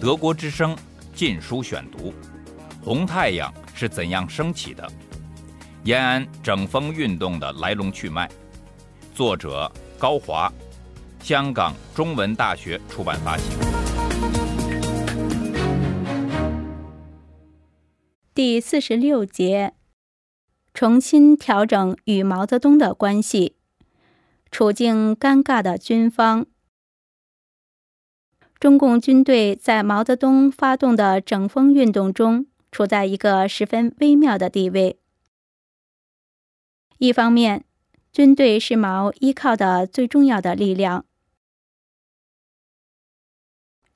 德国之声《禁书选读》：红太阳是怎样升起的？延安整风运动的来龙去脉。作者高华，香港中文大学出版发行。第四十六节：重新调整与毛泽东的关系。处境尴尬的军方。中共军队在毛泽东发动的整风运动中，处在一个十分微妙的地位。一方面，军队是毛依靠的最重要的力量；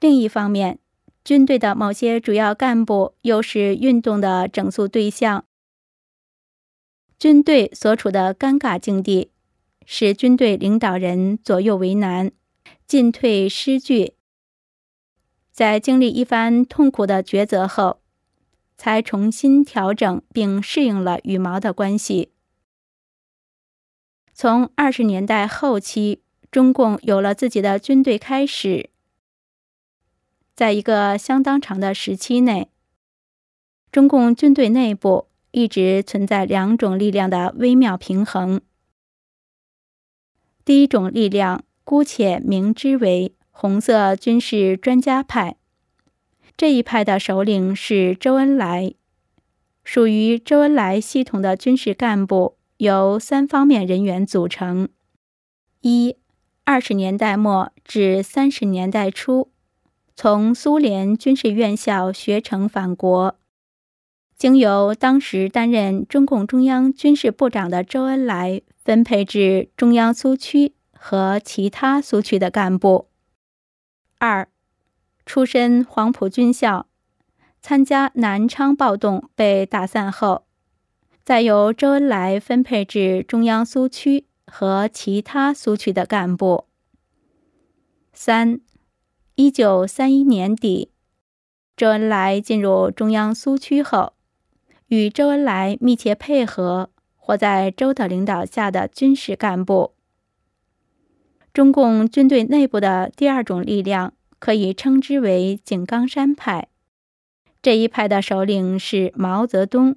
另一方面，军队的某些主要干部又是运动的整肃对象。军队所处的尴尬境地，使军队领导人左右为难，进退失据。在经历一番痛苦的抉择后，才重新调整并适应了与毛的关系。从二十年代后期，中共有了自己的军队开始，在一个相当长的时期内，中共军队内部一直存在两种力量的微妙平衡。第一种力量，姑且名之为。红色军事专家派，这一派的首领是周恩来。属于周恩来系统的军事干部由三方面人员组成：一、二十年代末至三十年代初，从苏联军事院校学成返国，经由当时担任中共中央军事部长的周恩来分配至中央苏区和其他苏区的干部。二，出身黄埔军校，参加南昌暴动被打散后，再由周恩来分配至中央苏区和其他苏区的干部。三，一九三一年底，周恩来进入中央苏区后，与周恩来密切配合或在周的领导下的军事干部。中共军队内部的第二种力量可以称之为井冈山派，这一派的首领是毛泽东。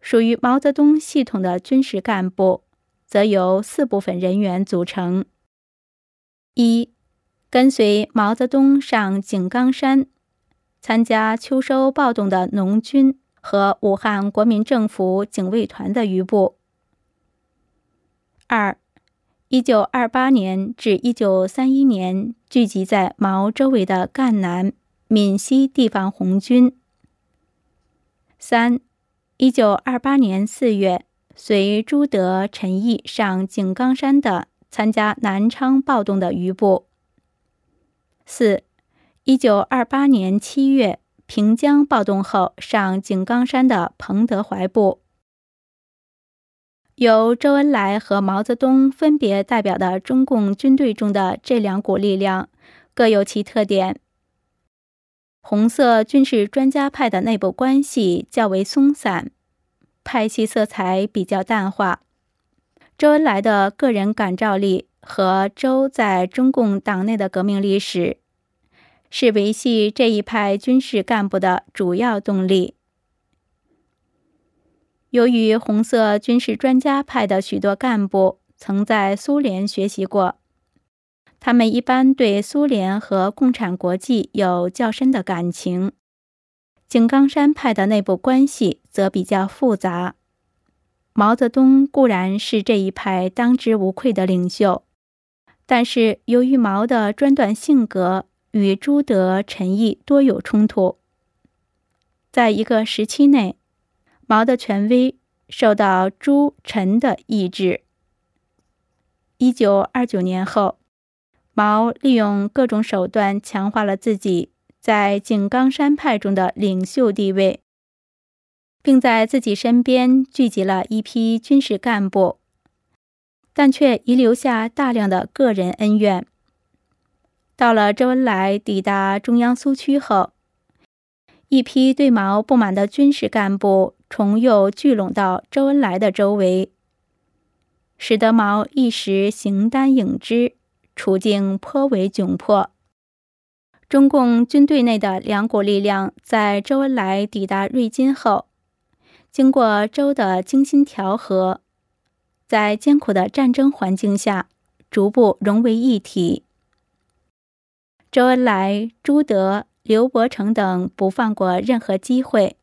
属于毛泽东系统的军事干部，则由四部分人员组成：一、跟随毛泽东上井冈山，参加秋收暴动的农军和武汉国民政府警卫团的余部；二、一九二八年至一九三一年，聚集在毛周围的赣南、闽西地方红军。三，一九二八年四月，随朱德、陈毅上井冈山的参加南昌暴动的余部。四，一九二八年七月，平江暴动后上井冈山的彭德怀部。由周恩来和毛泽东分别代表的中共军队中的这两股力量，各有其特点。红色军事专家派的内部关系较为松散，派系色彩比较淡化。周恩来的个人感召力和周在中共党内的革命历史，是维系这一派军事干部的主要动力。由于红色军事专家派的许多干部曾在苏联学习过，他们一般对苏联和共产国际有较深的感情。井冈山派的内部关系则比较复杂。毛泽东固然是这一派当之无愧的领袖，但是由于毛的专断性格与朱德、陈毅多有冲突，在一个时期内。毛的权威受到朱、陈的抑制。一九二九年后，毛利用各种手段强化了自己在井冈山派中的领袖地位，并在自己身边聚集了一批军事干部，但却遗留下大量的个人恩怨。到了周恩来抵达中央苏区后，一批对毛不满的军事干部。重又聚拢到周恩来的周围，使得毛一时形单影只，处境颇为窘迫。中共军队内的两股力量在周恩来抵达瑞金后，经过周的精心调和，在艰苦的战争环境下，逐步融为一体。周恩来、朱德、刘伯承等不放过任何机会，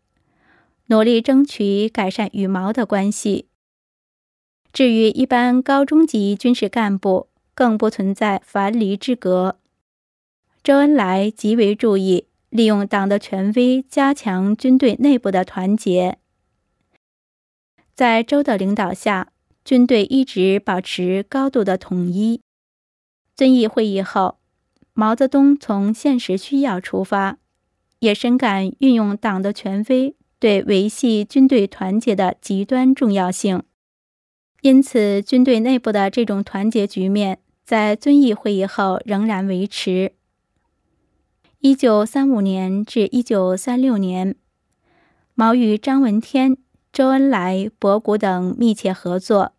努力争取改善与毛的关系。至于一般高中级军事干部，更不存在樊篱之隔。周恩来极为注意利用党的权威，加强军队内部的团结。在周的领导下，军队一直保持高度的统一。遵义会议后，毛泽东从现实需要出发，也深感运用党的权威对维系军队团结的极端重要性。因此，军队内部的这种团结局面在遵义会议后仍然维持。一九三五年至一九三六年，毛与张闻天、周恩来、博古等密切合作，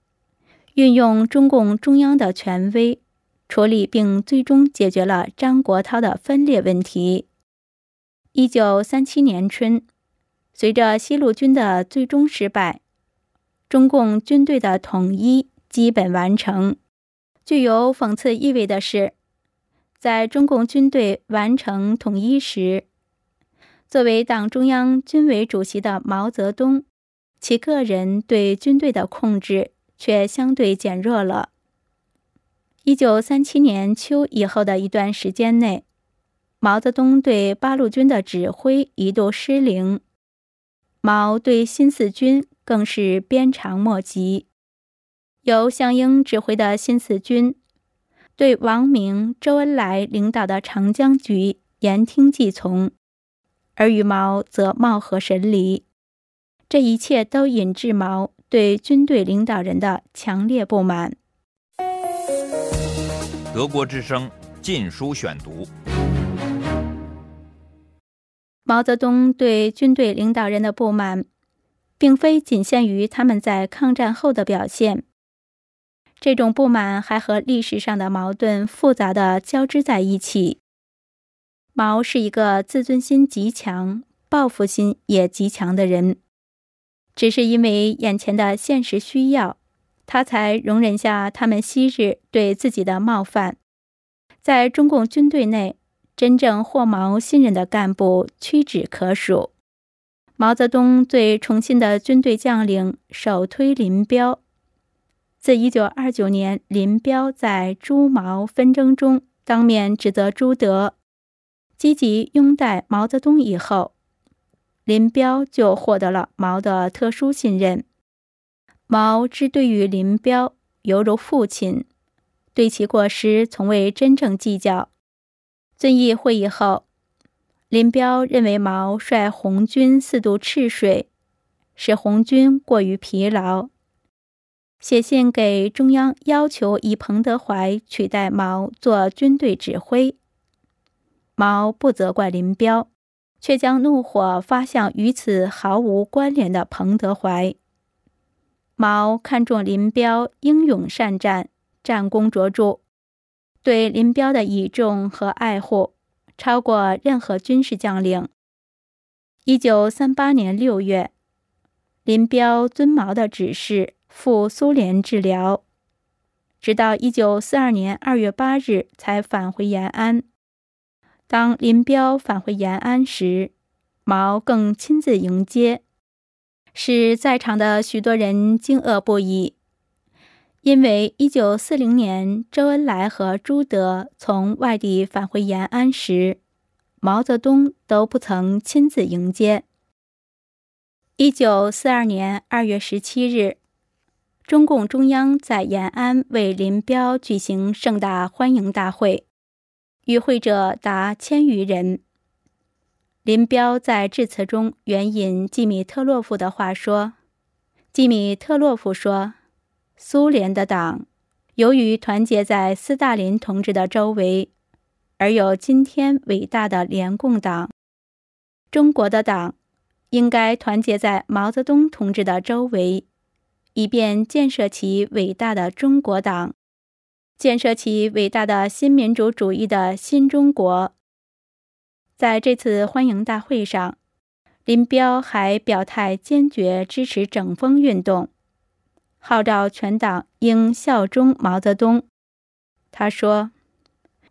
运用中共中央的权威，处理并最终解决了张国焘的分裂问题。一九三七年春，随着西路军的最终失败，中共军队的统一基本完成。具有讽刺意味的是。在中共军队完成统一时，作为党中央军委主席的毛泽东，其个人对军队的控制却相对减弱了。一九三七年秋以后的一段时间内，毛泽东对八路军的指挥一度失灵，毛对新四军更是鞭长莫及。由项英指挥的新四军。对王明、周恩来领导的长江局言听计从，而与毛则貌合神离。这一切都引致毛对军队领导人的强烈不满。德国之声《禁书选读》：毛泽东对军队领导人的不满，并非仅限于他们在抗战后的表现。这种不满还和历史上的矛盾复杂的交织在一起。毛是一个自尊心极强、报复心也极强的人，只是因为眼前的现实需要，他才容忍下他们昔日对自己的冒犯。在中共军队内，真正获毛信任的干部屈指可数。毛泽东最宠信的军队将领首推林彪。自1929年，林彪在朱毛纷争中当面指责朱德积极拥戴毛泽东以后，林彪就获得了毛的特殊信任。毛之对于林彪犹如父亲，对其过失从未真正计较。遵义会议后，林彪认为毛率红军四渡赤水，使红军过于疲劳。写信给中央，要求以彭德怀取代毛做军队指挥。毛不责怪林彪，却将怒火发向与此毫无关联的彭德怀。毛看中林彪英勇善战，战功卓著，对林彪的倚重和爱护超过任何军事将领。一九三八年六月，林彪遵毛的指示。赴苏联治疗，直到一九四二年二月八日才返回延安。当林彪返回延安时，毛更亲自迎接，使在场的许多人惊愕不已。因为一九四零年周恩来和朱德从外地返回延安时，毛泽东都不曾亲自迎接。一九四二年二月十七日。中共中央在延安为林彪举行盛大欢迎大会，与会者达千余人。林彪在致辞中援引季米特洛夫的话说：“季米特洛夫说，苏联的党由于团结在斯大林同志的周围，而有今天伟大的联共党。中国的党应该团结在毛泽东同志的周围。”以便建设起伟大的中国党，建设起伟大的新民主主义的新中国。在这次欢迎大会上，林彪还表态坚决支持整风运动，号召全党应效忠毛泽东。他说：“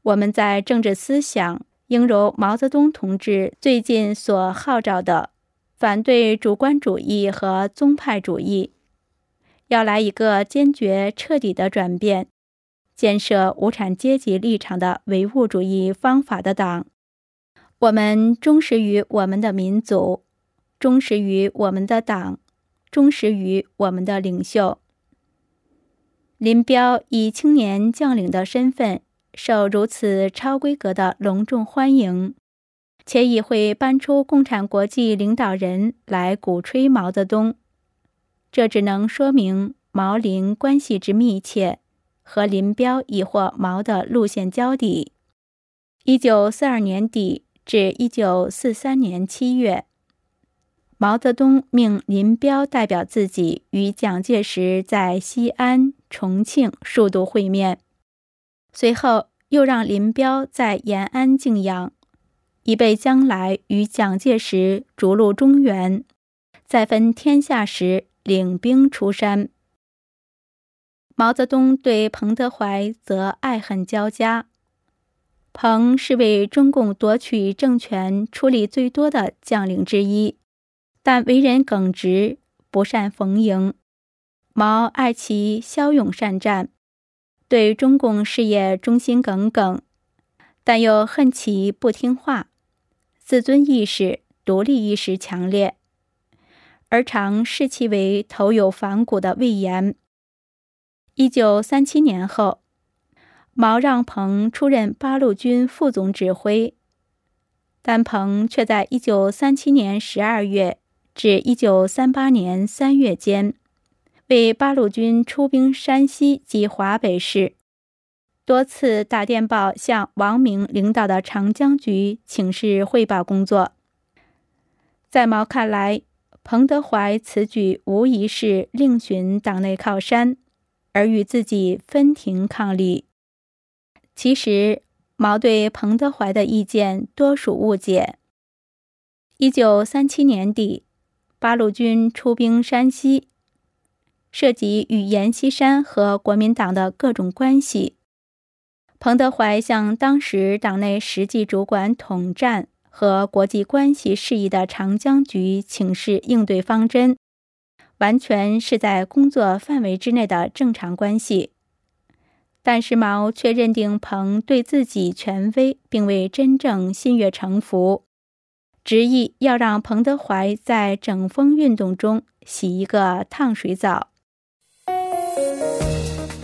我们在政治思想应如毛泽东同志最近所号召的，反对主观主义和宗派主义，要来一个坚决彻底的转变，建设无产阶级立场的唯物主义方法的党。我们忠实于我们的民族，忠实于我们的党，忠实于我们的领袖。”林彪以青年将领的身份受如此超规格的隆重欢迎，且已会搬出共产国际领导人来鼓吹毛泽东，这只能说明毛林关系之密切和林彪已获毛的路线交底。一九四二年底至一九四三年七月。毛泽东命林彪代表自己与蒋介石在西安、重庆数度会面，随后又让林彪在延安静养，以备将来与蒋介石逐鹿中原，再分天下时领兵出山。毛泽东对彭德怀则爱恨交加，彭是为中共夺取政权出力最多的将领之一。但为人耿直，不善逢迎。毛爱其骁勇善战，对中共事业忠心耿耿，但又恨其不听话，自尊意识、独立意识强烈，而常视其为头有反骨的魏延。一九三七年后，毛让彭出任八路军副总指挥，但彭却在一九三七年十二月。至一九三八年三月间，为八路军出兵山西及华北时，多次打电报向王明领导的长江局请示汇报工作。在毛看来，彭德怀此举无疑是另寻党内靠山，而与自己分庭抗礼。其实，毛对彭德怀的意见多属误解。一九三七年底。八路军出兵山西，涉及与阎锡山和国民党的各种关系。彭德怀向当时党内实际主管统战和国际关系事宜的长江局请示应对方针，完全是在工作范围之内的正常关系。但是毛却认定彭对自己权威并未真正心悦诚服。执意要让彭德怀在整风运动中洗一个烫水澡。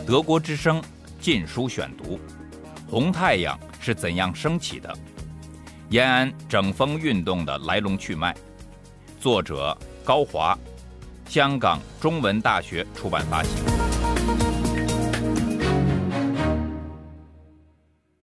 德国之声《禁书选读》：红太阳是怎样升起的？延安整风运动的来龙去脉。作者高华，香港中文大学出版发行。